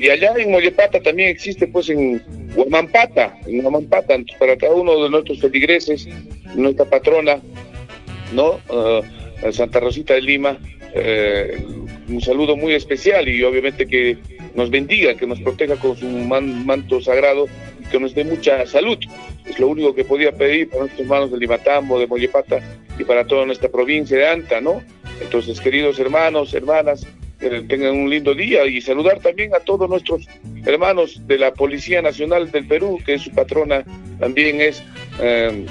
Y allá en Mollepata también existe, pues en Huamampata, en Huamampata, para cada uno de nuestros feligreses, nuestra patrona, ¿no? Ah, Santa Rosita de Lima, eh, un saludo muy especial y obviamente que nos bendiga, que nos proteja con su manto sagrado y que nos dé mucha salud. Es lo único que podía pedir para nuestros hermanos de Limatambo, de Mollepata y para toda nuestra provincia de Anta, ¿no? Entonces, queridos hermanos, hermanas, que tengan un lindo día y saludar también a todos nuestros hermanos de la Policía Nacional del Perú, que es su patrona, también es eh,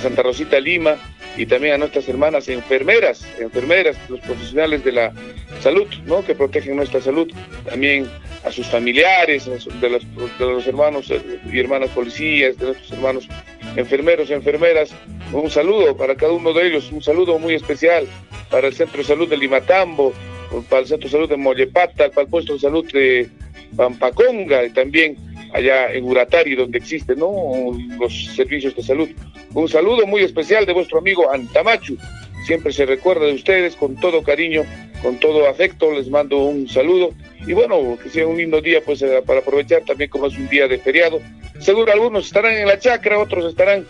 Santa Rosita Lima, y también a nuestras hermanas enfermeras, enfermeras, los profesionales de la salud, ¿no? que protegen nuestra salud, también a sus familiares, de los, de los hermanos y hermanas policías, de nuestros hermanos enfermeros y enfermeras, un saludo para cada uno de ellos, un saludo muy especial para el Centro de Salud de Limatambo, para el Centro de Salud de Mollepata, para el Puesto de Salud de Pampaconga y también allá en Uratari, donde existen ¿no? los servicios de salud. Un saludo muy especial de vuestro amigo Antamachu. Siempre se recuerda de ustedes con todo cariño, con todo afecto. Les mando un saludo. Y bueno, que sea un lindo día pues eh, para aprovechar también como es un día de feriado. Seguro algunos estarán en la chacra, otros estarán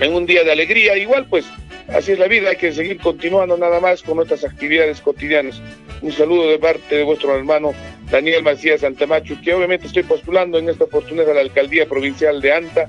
en un día de alegría. Igual pues así es la vida, hay que seguir continuando nada más con nuestras actividades cotidianas. Un saludo de parte de vuestro hermano Daniel Macías Antamachu, que obviamente estoy postulando en esta oportunidad a la alcaldía provincial de Anta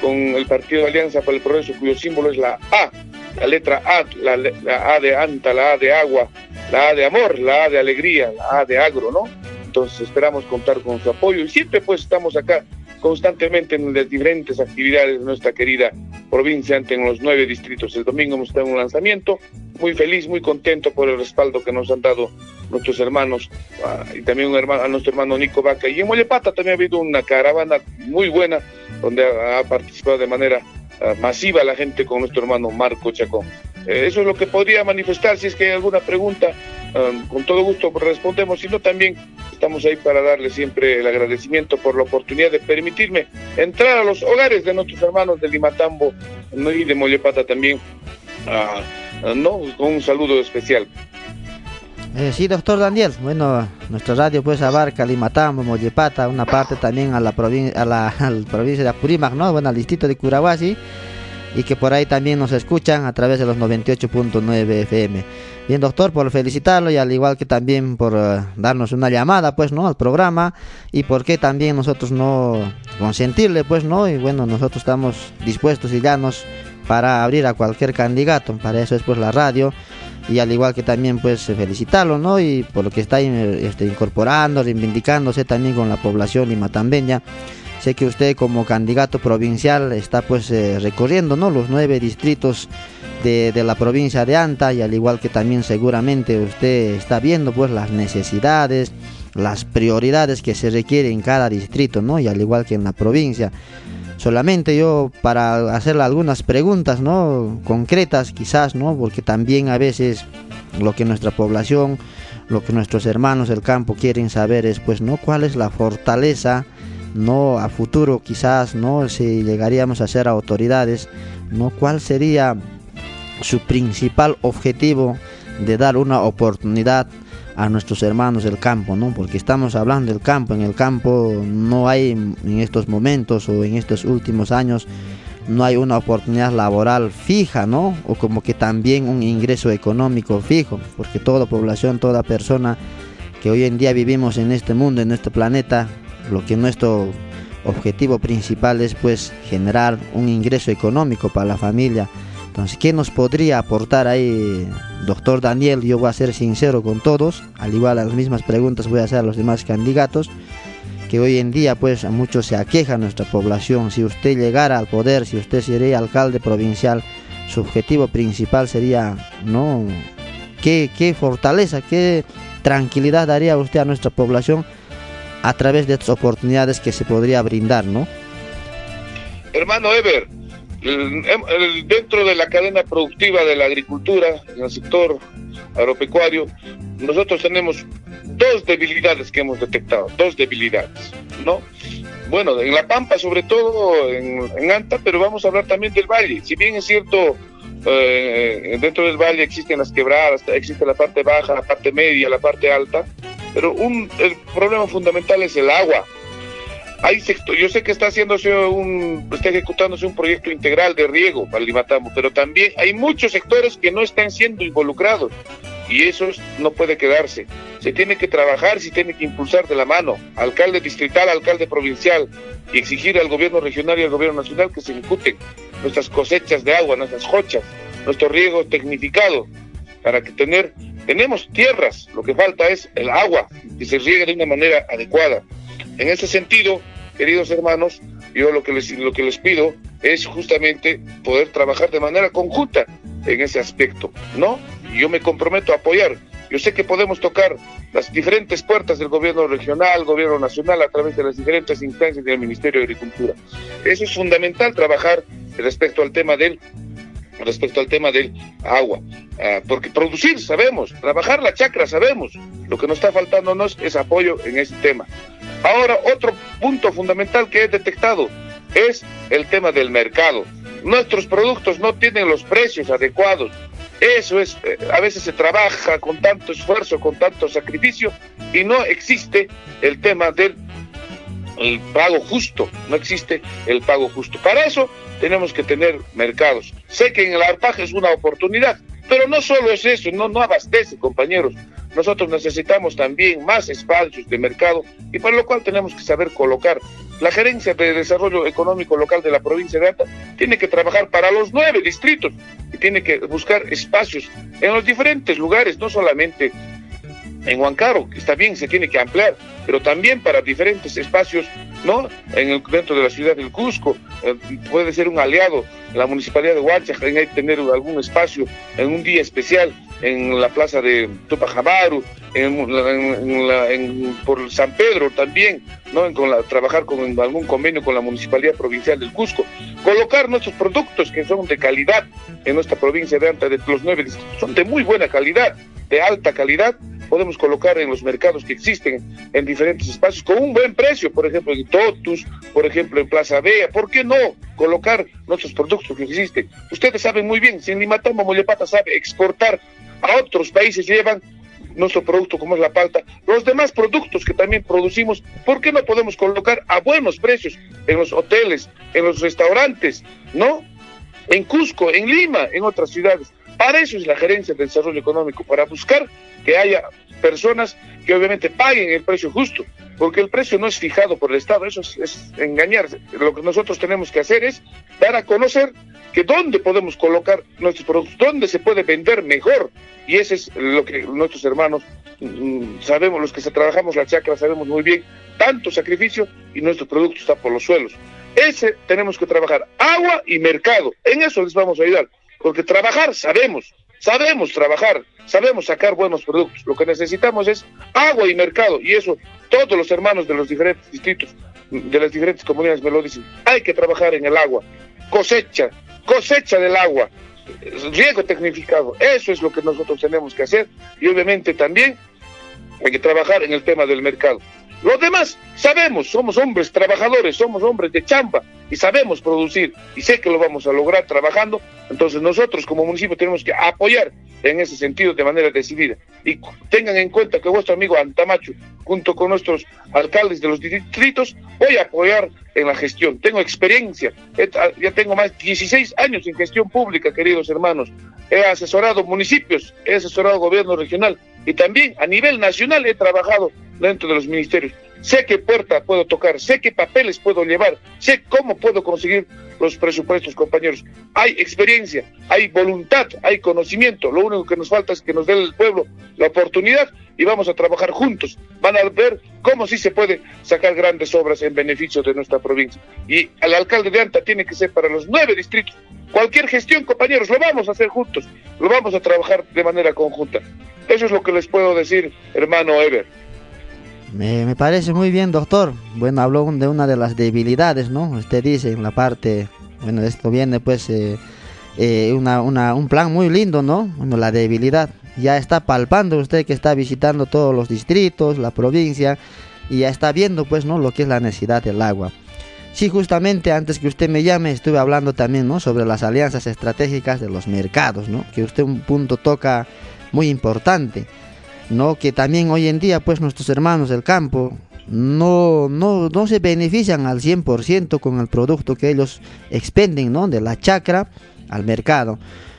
con el Partido de Alianza para el Progreso, cuyo símbolo es la A, la letra A, la, A de Anta, la A de agua, la A de amor, la A de alegría, la A de agro, ¿no? Entonces esperamos contar con su apoyo y siempre pues estamos acá constantemente en las diferentes actividades de nuestra querida provincia, en los nueve distritos. El domingo hemos tenido un lanzamiento, muy feliz, muy contento por el respaldo que nos han dado nuestros hermanos ah, y también un hermano, a nuestro hermano Nico Vaca. Y en Mollepata también ha habido una caravana muy buena donde ha, participado de manera ah, masiva la gente con nuestro hermano Marco Chacón. Eh, eso es lo que podría manifestar. Si es que hay alguna pregunta, ah, con todo gusto respondemos. Si no, también estamos ahí para darle siempre el agradecimiento por la oportunidad de permitirme entrar a los hogares de nuestros hermanos de Limatambo y de Mollepata también, ¿no? con un saludo especial. Eh, sí, doctor Daniel. Bueno, nuestra radio pues abarca Limatambo, Mollepata, una parte también a la, a la, provincia de Apurímac, ¿no? Bueno, al distrito de Curahuasi y que por ahí también nos escuchan a través de los 98.9 FM. Bien, doctor, por felicitarlo y al igual que también por eh, darnos una llamada, pues, ¿no? Al programa y por qué también nosotros no consentirle, pues, ¿no? Y bueno, nosotros estamos dispuestos y llanos para abrir a cualquier candidato, para eso es pues la radio y al igual que también pues felicitarlo, ¿no? Y por lo que está este, incorporando, reivindicándose también con la población limatambeña. Sé que usted como candidato provincial está pues eh, recorriendo, ¿no? Los nueve distritos de, de, la provincia de Anta y al igual que también seguramente usted está viendo pues las necesidades, las prioridades que se requieren en cada distrito, ¿no? Y al igual que en la provincia solamente yo para hacerle algunas preguntas, ¿no? Concretas quizás, ¿no? Porque también a veces lo que nuestra población, lo que nuestros hermanos del campo quieren saber es, pues, ¿no? ¿Cuál es la fortaleza, ¿no? A futuro quizás, ¿no? Si llegaríamos a ser autoridades, ¿no? ¿Cuál sería su principal objetivo de dar una oportunidad a nuestros hermanos del campo, ¿no? Porque estamos hablando del campo, en el campo no hay en estos momentos o en estos últimos años no hay una oportunidad laboral fija, ¿no? O como que también un ingreso económico fijo, porque toda población, toda persona que hoy en día vivimos en este mundo, en este planeta, lo que nuestro objetivo principal es pues generar un ingreso económico para la familia, entonces, ¿qué nos podría aportar ahí, doctor Daniel? Yo voy a ser sincero con todos, al igual las mismas preguntas voy a hacer a los demás candidatos, que hoy en día pues a muchos se aqueja nuestra población. Si usted llegara al poder, si usted sería alcalde provincial, su objetivo principal sería, ¿no? ¿Qué, qué fortaleza, qué tranquilidad daría usted a nuestra población a través de estas oportunidades que se podría brindar, ¿no? Hermano Ever, dentro de la cadena productiva de la agricultura, en el sector agropecuario, nosotros tenemos dos debilidades que hemos detectado, dos debilidades, ¿no? Bueno, en La Pampa sobre todo, en, Anta, pero vamos a hablar también del valle. Si bien es cierto, eh, dentro del valle existen las quebradas, existe la parte baja, la parte media, la parte alta, pero un, el problema fundamental es el agua. Hay sector, yo sé que está haciéndose un, está ejecutándose un proyecto integral de riego para Limatamo, pero también hay muchos sectores que no están siendo involucrados y eso no puede quedarse. Se tiene que trabajar, se tiene que impulsar de la mano, alcalde distrital, alcalde provincial, y exigir al gobierno regional y al gobierno nacional que se ejecuten nuestras cosechas de agua, nuestras jochas, nuestro riego tecnificado, para que tener, tenemos tierras, lo que falta es el agua, que se riegue de una manera adecuada. En ese sentido, queridos hermanos, yo lo que les, lo que les pido es justamente poder trabajar de manera conjunta en ese aspecto, ¿no? Yo me comprometo a apoyar. Yo sé que podemos tocar las diferentes puertas del gobierno regional, gobierno nacional, a través de las diferentes instancias del Ministerio de Agricultura. Eso es fundamental trabajar respecto al tema del respecto al tema del agua, ah, porque producir sabemos, trabajar la chacra sabemos, lo que nos está faltándonos es apoyo en ese tema. Ahora, otro punto fundamental que he detectado es el tema del mercado. Nuestros productos no tienen los precios adecuados. Eso es, eh, a veces se trabaja con tanto esfuerzo, con tanto sacrificio y no existe el tema del el pago justo, no existe el pago justo. Para eso tenemos que tener mercados. Sé que en el arpaje es una oportunidad, pero no solo es eso, no, no abastece, compañeros. Nosotros necesitamos también más espacios de mercado y para lo cual tenemos que saber colocar. La Gerencia de Desarrollo Económico Local de la provincia de Anta tiene que trabajar para los nueve distritos y tiene que buscar espacios en los diferentes lugares, no solamente en Huancaro, que está bien, se tiene que ampliar, pero también para diferentes espacios, ¿no? En el, dentro de la ciudad del Cusco, eh, puede ser un aliado, la municipalidad de Huachaca, hay tener algún espacio en un día especial en la plaza de Tupajamaru, en, en, por San Pedro también, ¿no? En, con la, trabajar con algún convenio con la Municipalidad Provincial del Cusco, colocar nuestros productos que son de calidad en nuestra provincia de Anta, de los nueve son de muy buena calidad, de alta calidad, podemos colocar en los mercados que existen en diferentes espacios con un buen precio, por ejemplo en Totus, por ejemplo en Plaza Bea, ¿por qué no colocar nuestros productos que existen? Ustedes saben muy bien, si en Limatama Mollepata sabe exportar a otros países, llevan nuestro producto como es la palta, los demás productos que también producimos, ¿por qué no podemos colocar a buenos precios en los hoteles, en los restaurantes, ¿no? En Cusco, en Lima, en otras ciudades. Para eso es la gerencia de desarrollo económico, para buscar que haya personas que obviamente paguen el precio justo, porque el precio no es fijado por el Estado, eso es, engañarse. Lo que nosotros tenemos que hacer es dar a conocer que dónde podemos colocar nuestros productos, dónde se puede vender mejor. Y ese es lo que nuestros hermanos mm, sabemos, los que trabajamos la chacra, sabemos muy bien, tanto sacrificio y nuestro producto está por los suelos. Ese tenemos que trabajar, agua y mercado, en eso les vamos a ayudar, porque trabajar sabemos, sabemos trabajar, sabemos sacar buenos productos. Lo que necesitamos es agua y mercado. Y eso todos los hermanos de los diferentes distritos, de las diferentes comunidades me lo dicen. Hay que trabajar en el agua. Cosecha, cosecha del agua. Riego tecnificado. Eso es lo que nosotros tenemos que hacer. Y obviamente también hay que trabajar en el tema del mercado. Los demás sabemos, somos hombres trabajadores, somos hombres de champa y sabemos producir y sé que lo vamos a lograr trabajando. Entonces nosotros como municipio tenemos que apoyar en ese sentido de manera decidida. Y tengan en cuenta que vuestro amigo Antamacho, junto con nuestros alcaldes de los distritos, voy a apoyar en la gestión. Tengo experiencia, ya tengo más de 16 años en gestión pública, queridos hermanos. He asesorado municipios, he asesorado gobierno regional y también a nivel nacional he trabajado dentro de los ministerios. Sé qué puerta puedo tocar, sé qué papeles puedo llevar, sé cómo puedo conseguir los presupuestos, compañeros. Hay experiencia, hay voluntad, hay conocimiento. Lo único que nos falta es que nos dé el pueblo la oportunidad y vamos a trabajar juntos. Van a ver cómo sí se puede sacar grandes obras en beneficio de nuestra provincia. Y el alcalde de Anta tiene que ser para los nueve distritos. Cualquier gestión, compañeros, lo vamos a hacer juntos, lo vamos a trabajar de manera conjunta. Eso es lo que les puedo decir, hermano Ever. Me, parece muy bien, doctor. Bueno, habló de una de las debilidades, ¿no? Usted dice en la parte, bueno, esto viene pues eh, eh, una, una, un plan muy lindo, ¿no? Bueno, la debilidad. Ya está palpando usted que está visitando todos los distritos, la provincia, y ya está viendo pues, ¿no? Lo que es la necesidad del agua. Sí, justamente antes que usted me llame estuve hablando también, ¿no? Sobre las alianzas estratégicas de los mercados, ¿no? Que usted un punto toca muy importante. ¿No? Que también hoy en día, pues nuestros hermanos del campo no, no, no se benefician al 100% con el producto que ellos expenden, ¿no? De la chacra al mercado.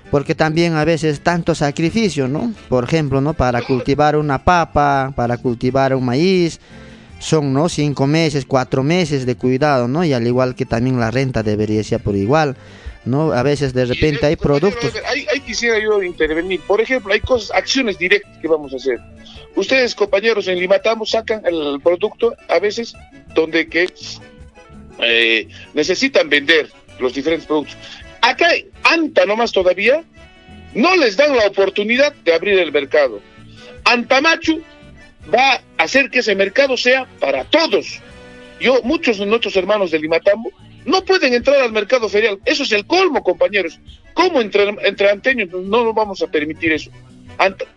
Porque también a veces tanto sacrificio, ¿no? Por ejemplo, ¿no? Para cultivar una papa, para cultivar un maíz, son, ¿no? Cinco meses, cuatro meses de cuidado, ¿no? Y al igual que también la renta debería ser por igual. ¿No? A veces de repente hay productos. Ahí, quisiera yo intervenir. Por ejemplo, hay cosas, acciones directas que vamos a hacer. Ustedes, compañeros, en Limatamo sacan el producto a veces donde que eh, necesitan vender los diferentes productos. Acá, Anta nomás todavía, no les dan la oportunidad de abrir el mercado. Antamachu va a hacer que ese mercado sea para todos. Yo, muchos de nuestros hermanos de Limatambo no pueden entrar al mercado ferial. Eso es el colmo, compañeros. ¿Cómo entre, entre anteños no nos vamos a permitir eso?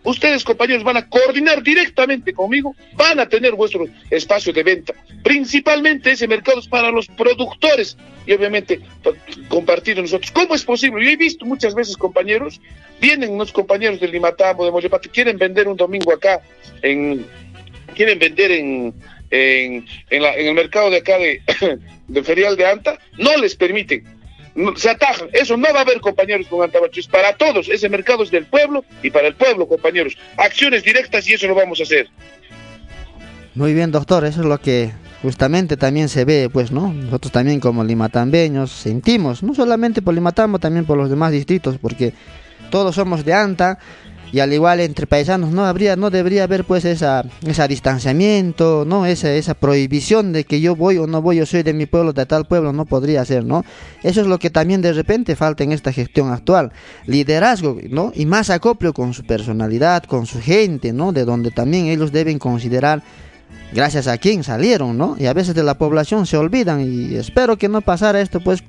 ustedes, compañeros, van a coordinar directamente conmigo, van a tener vuestro espacio de venta. Principalmente ese mercado es para los productores y obviamente compartir nosotros. ¿Cómo es posible? Yo he visto muchas veces, compañeros, vienen unos compañeros del Limatambo, de Mollepate, quieren vender un domingo acá, en, quieren vender en, en, el mercado de acá de, Ferial de Anta, no les permiten. se atajan. Eso no va a haber, compañeros, con Antabacho. Es para todos. Ese mercado es del pueblo y para el pueblo, compañeros. Acciones directas y eso lo vamos a hacer. Muy bien, doctor. Eso es lo que justamente también se ve, pues, ¿no? Nosotros también como limatambeños sentimos, no solamente por Limatambo, también por los demás distritos, porque todos somos de Anta y al igual entre paisanos no habría no debería haber pues esa ese distanciamiento no esa esa prohibición de que yo voy o no voy yo soy de mi pueblo de tal pueblo no podría ser no eso es lo que también de repente falta en esta gestión actual. Liderazgo no y más acopio con su personalidad con su gente no de donde también ellos deben considerar gracias a quién salieron no y a veces de la población se olvidan y espero que no pasara esto pues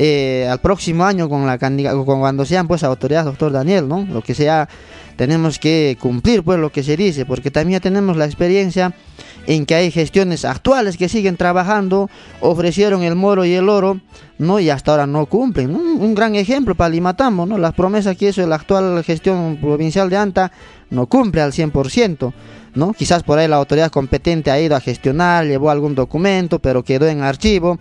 eh, al próximo año con la con cuando sean pues autoridades, doctor Daniel, ¿no? Lo que sea, tenemos que cumplir pues lo que se dice, porque también tenemos la experiencia en que hay gestiones actuales que siguen trabajando, ofrecieron el moro y el oro, ¿no? Y hasta ahora no cumplen. Un, gran ejemplo para Limatambo, ¿no? Las promesas que hizo la actual gestión provincial de ANTA no cumple al 100%. ¿No? Quizás por ahí la autoridad competente ha ido a gestionar, llevó algún documento, pero quedó en archivo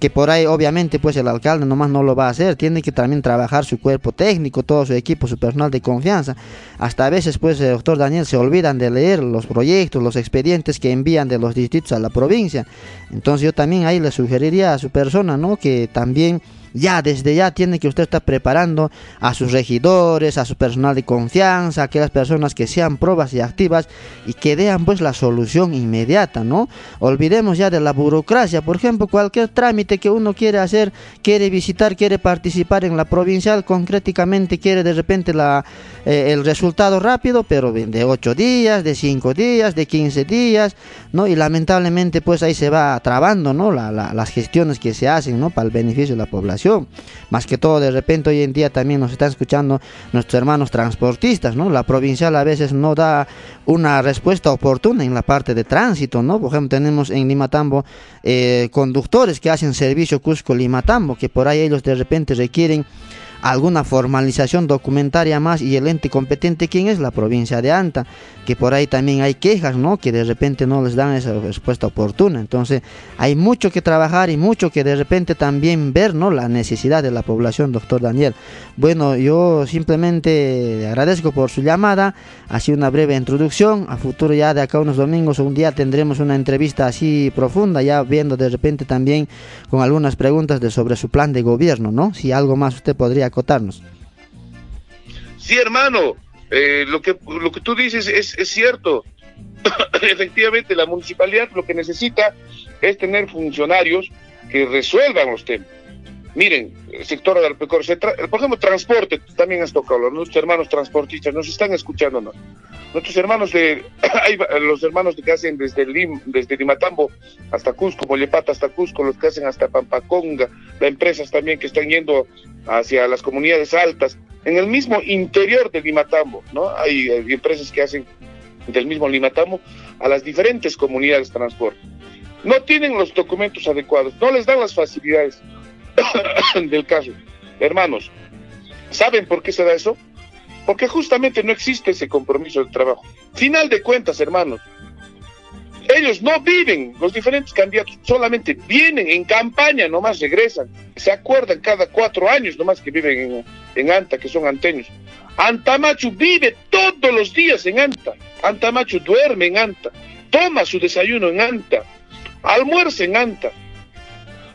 que por ahí obviamente pues el alcalde nomás no lo va a hacer, tiene que también trabajar su cuerpo técnico, todo su equipo, su personal de confianza. Hasta a veces pues el doctor Daniel se olvidan de leer los proyectos, los expedientes que envían de los distritos a la provincia. Entonces yo también ahí le sugeriría a su persona, ¿no? Que también ya desde ya tiene que usted estar preparando a sus regidores, a su personal de confianza, a aquellas personas que sean probas y activas y que vean pues la solución inmediata, ¿no? Olvidemos ya de la burocracia, por ejemplo, cualquier trámite que uno quiere hacer, quiere visitar, quiere participar en la provincial, concretamente quiere de repente la, eh, el resultado rápido, pero de 8 días, de 5 días, de 15 días, ¿no? Y lamentablemente pues ahí se va trabando, ¿no? las gestiones que se hacen, ¿no? Para el beneficio de la población. Más que todo, de repente hoy en día también nos están escuchando nuestros hermanos transportistas, ¿no? La provincial a veces no da una respuesta oportuna en la parte de tránsito, ¿no? Por ejemplo, tenemos en Limatambo eh, conductores que hacen servicio Cusco-Limatambo, que por ahí ellos de repente requieren alguna formalización documentaria más y el ente competente, ¿quién es? La provincia de Anta, que por ahí también hay quejas, ¿no? Que de repente no les dan esa respuesta oportuna. Entonces, hay mucho que trabajar y mucho que de repente también ver, ¿no? La necesidad de la población, doctor Daniel. Bueno, yo simplemente le agradezco por su llamada, así una breve introducción. A futuro ya de acá unos domingos o un día tendremos una entrevista así profunda, ya viendo de repente también con algunas preguntas de sobre su plan de gobierno, ¿no? Si algo más usted podría acotarnos. Sí, hermano, eh, lo, que, lo que tú dices es, es cierto. Efectivamente, la municipalidad lo que necesita es tener funcionarios que resuelvan los temas. Miren, el sector agropecuario, por ejemplo, transporte, también has tocado, nuestros hermanos transportistas nos están escuchando, ¿no? Nuestros hermanos de, los hermanos que hacen desde Lim, desde Limatambo hasta Cusco, Mollepata hasta Cusco, los que hacen hasta Pampaconga, las empresas también que están yendo hacia las comunidades altas, en el mismo interior de Limatambo, ¿no? Hay, hay empresas que hacen del mismo Limatambo a las diferentes comunidades de transporte. No tienen los documentos adecuados, no les dan las facilidades del caso. Hermanos, ¿saben por qué se da eso? porque justamente no existe ese compromiso de trabajo. Final de cuentas, hermanos, ellos no viven, los diferentes candidatos solamente vienen en campaña, nomás regresan, se acuerdan cada cuatro años nomás que viven en, en Anta, que son anteños. Antamachu vive todos los días en Anta, Antamachu duerme en Anta, toma su desayuno en Anta, almuerza en Anta,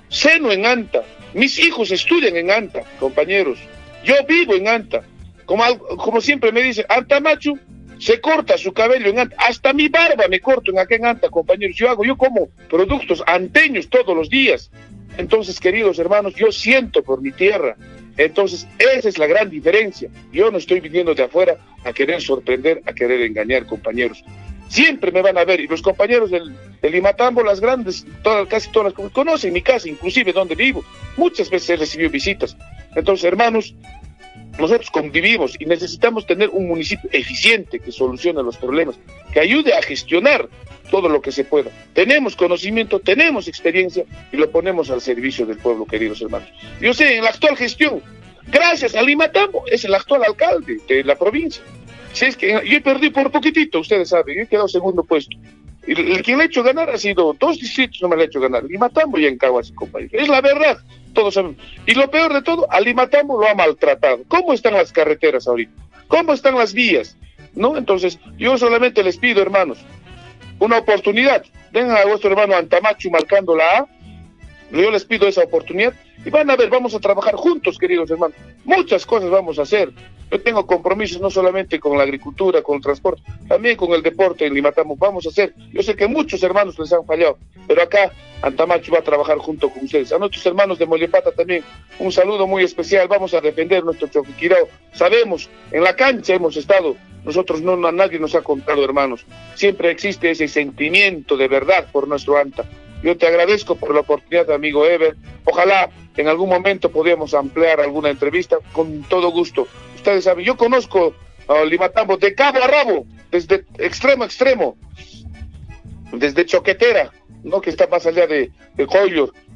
seno en Anta, mis hijos estudian en Anta, compañeros, yo vivo en Anta, como, como siempre me dice, Antamachu se corta su cabello en Anta, hasta mi barba me corto en acá en Anta, compañeros, yo hago, yo como productos anteños todos los días. Entonces, queridos hermanos, yo siento por mi tierra. Entonces, esa es la gran diferencia. Yo no estoy viniendo de afuera a querer sorprender, a querer engañar, compañeros. Siempre me van a ver, y los compañeros del, del Imatambo, las grandes, todas, casi todas las conocen mi casa, inclusive donde vivo. Muchas veces he recibido visitas. Entonces, hermanos, nosotros convivimos y necesitamos tener un municipio eficiente que solucione los problemas, que ayude a gestionar todo lo que se pueda. Tenemos conocimiento, tenemos experiencia y lo ponemos al servicio del pueblo, queridos hermanos. Yo sé, en la actual gestión, gracias a Lima Tambo, es el actual alcalde de la provincia. Si es que yo perdido por poquitito, ustedes saben, yo he quedado segundo puesto. Y el, quien le ha hecho ganar ha sido dos distritos, no me le ha hecho ganar, Lima Tambo y Encahuasi, compañeros. Es la verdad todos sabemos. Y lo peor de todo, Alimatambo lo ha maltratado. ¿Cómo están las carreteras ahorita? ¿Cómo están las vías? ¿No? Entonces, yo solamente les pido, hermanos, una oportunidad. Vengan a vuestro hermano Antamachu marcando la A. Yo les pido esa oportunidad y van a ver, vamos a trabajar juntos, queridos hermanos. Muchas cosas vamos a hacer. Yo tengo compromisos no solamente con la agricultura, con el transporte, también con el deporte en Limatamo. Vamos a hacer. Yo sé que muchos hermanos les han fallado, pero acá Antamacho va a trabajar junto con ustedes. A nuestros hermanos de Mollepata también un saludo muy especial. Vamos a defender nuestro Choquiquirao. Sabemos, en la cancha hemos estado. Nosotros no, a nadie nos ha contado, hermanos. Siempre existe ese sentimiento de verdad por nuestro Anta. Yo te agradezco por la oportunidad, amigo Ever. Ojalá en algún momento podamos ampliar alguna entrevista con todo gusto. Ustedes saben, yo conozco a Limatambo de cabo a rabo, desde extremo a extremo, desde Choquetera, ¿no? que está más allá de, de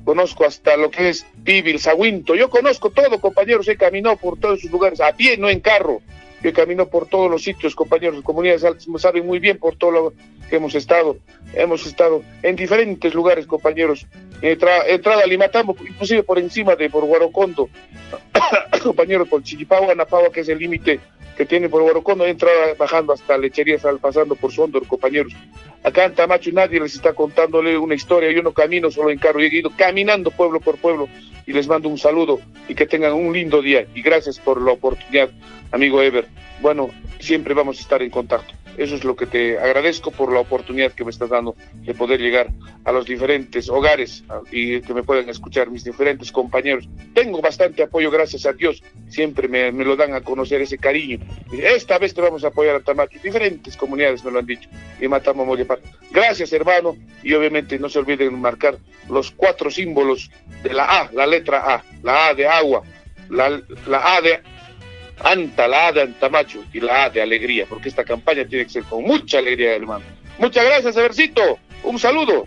conozco hasta lo que es Pibil, Saguinto, yo conozco todo, compañeros, he caminado por todos esos lugares, a pie, no en carro, yo camino por todos los sitios, compañeros de comunidades altas, saben muy bien por todo lo que hemos estado, hemos estado en diferentes lugares, compañeros, he entrado a Limatambo, inclusive por encima de por Guarocondo, compañeros, por Chiquipagua, Anapagua, que es el límite que tiene por Guarocondo, he entrado bajando hasta Lecherías, pasando por Sondor, compañeros. Acá en Tamacho nadie les está contándole una historia, yo no camino solo en carro, he ido caminando pueblo por pueblo y les mando un saludo y que tengan un lindo día y gracias por la oportunidad, amigo Ever. Bueno, siempre vamos a estar en contacto. Eso es lo que te agradezco por la oportunidad que me estás dando de poder llegar a los diferentes hogares y que me puedan escuchar mis diferentes compañeros. Tengo bastante apoyo, gracias a Dios. Siempre me, lo dan a conocer ese cariño. Esta vez te vamos a apoyar a Tamacho. Diferentes comunidades me lo han dicho. Y matamos Mollepar. Gracias, hermano. Y obviamente no se olviden marcar los cuatro símbolos de la A, la letra A. La A de agua, la, la A de Anta, la A de Antamacho y la A de alegría, porque esta campaña tiene que ser con mucha alegría, hermano. Muchas gracias, Eversito. Un saludo.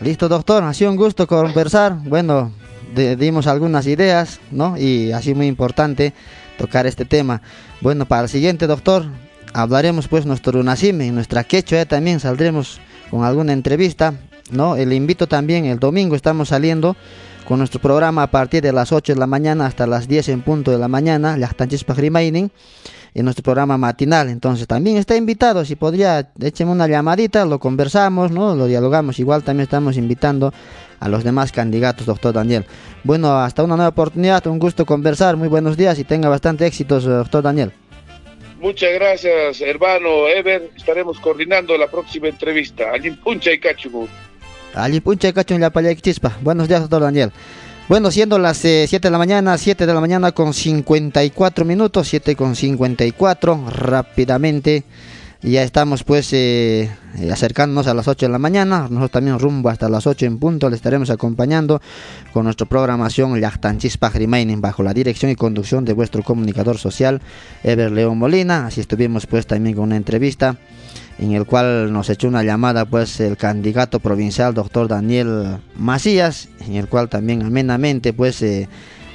Listo, doctor. Ha sido un gusto conversar. Bueno, dimos algunas ideas, ¿no? Y sido muy importante tocar este tema. Bueno, para el siguiente, doctor, hablaremos pues nuestro Runacime, en nuestra quechua también saldremos con alguna entrevista, ¿no? Le invito también, el domingo estamos saliendo con nuestro programa a partir de las 8 de la mañana hasta las 10 en punto de la mañana, en nuestro programa matinal. Entonces también está invitado, si podría, écheme una llamadita, lo conversamos, ¿no? lo dialogamos. Igual también estamos invitando a los demás candidatos, doctor Daniel. Bueno, hasta una nueva oportunidad, un gusto conversar, muy buenos días y tenga bastante éxitos, doctor Daniel. Muchas gracias, hermano Ever. Estaremos coordinando la próxima entrevista. Allí puncha y cachugo. Allí puncha y cacho en la chispa. Buenos días, doctor Daniel. Bueno, siendo las 7 eh, de la mañana, 7 de la mañana con 54 minutos, 7 con 54, rápidamente ya estamos pues eh, eh, acercándonos a las 8 de la mañana, nosotros también rumbo hasta las 8 en punto, le estaremos acompañando con nuestra programación Yachtanchispa Remaining bajo la dirección y conducción de vuestro comunicador social Ever León Molina, así estuvimos pues también con una entrevista en el cual nos echó una llamada pues el candidato provincial doctor Daniel Macías, en el cual también amenamente pues eh,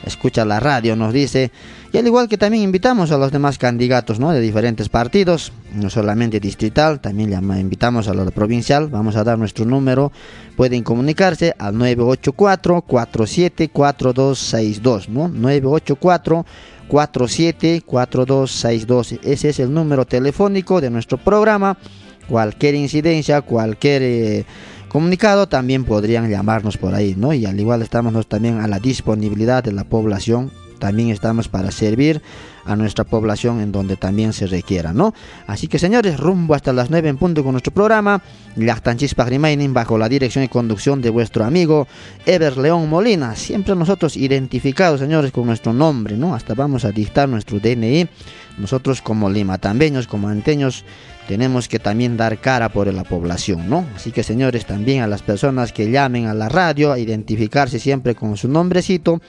escucha la radio, nos dice. Y al igual que también invitamos a los demás candidatos ¿no? de diferentes partidos, no solamente distrital, también invitamos a los provincial. Vamos a dar nuestro número. Pueden comunicarse al 984-474262, ¿no? 984 474262. Ese es el número telefónico de nuestro programa. Cualquier incidencia, cualquier eh, comunicado también podrían llamarnos por ahí, ¿no? Y al igual estamos también a la disponibilidad de la población, también estamos para servir a nuestra población en donde también se requiera, ¿no? Así que señores, rumbo hasta las 9 en punto con nuestro programa, Lactanchispa Remaining bajo la dirección y conducción de vuestro amigo Ever León Molina, siempre nosotros identificados, señores, con nuestro nombre, ¿no? Hasta vamos a dictar nuestro DNI, nosotros como limatambeños, como anteños, tenemos que también dar cara por la población, ¿no? Así que señores, también a las personas que llamen a la radio, a identificarse siempre con su nombrecito,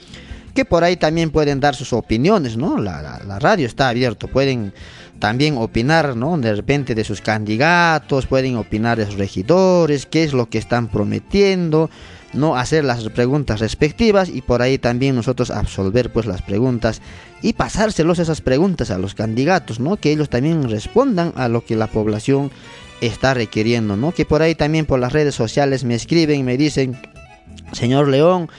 que por ahí también pueden dar sus opiniones, ¿no? La, radio está abierto, pueden también opinar, ¿no? De repente de sus candidatos, pueden opinar de sus regidores, qué es lo que están prometiendo, no hacer las preguntas respectivas y por ahí también nosotros absolver pues las preguntas y pasárselos esas preguntas a los candidatos, ¿no? Que ellos también respondan a lo que la población está requiriendo, ¿no? Que por ahí también por las redes sociales me escriben y me dicen, señor León,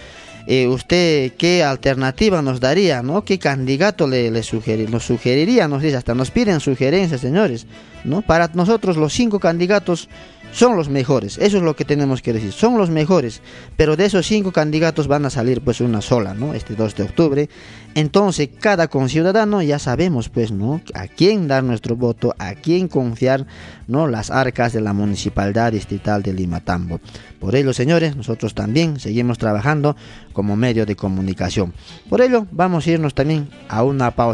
eh, ¿usted qué alternativa nos daría, no? ¿Qué candidato le, le nos sugeriría? Nos dice, hasta nos piden sugerencias, señores, ¿no? Para nosotros los cinco candidatos son los mejores, eso es lo que tenemos que decir, son los mejores, pero de esos cinco candidatos van a salir pues una sola, ¿no? Este 2 de octubre. Entonces, cada conciudadano ya sabemos pues, ¿no? A quién dar nuestro voto, a quién confiar, ¿no? Las arcas de la Municipalidad Distrital de Limatambo. Por ello, señores, nosotros también seguimos trabajando como medio de comunicación. Por ello, vamos a irnos también a una pausita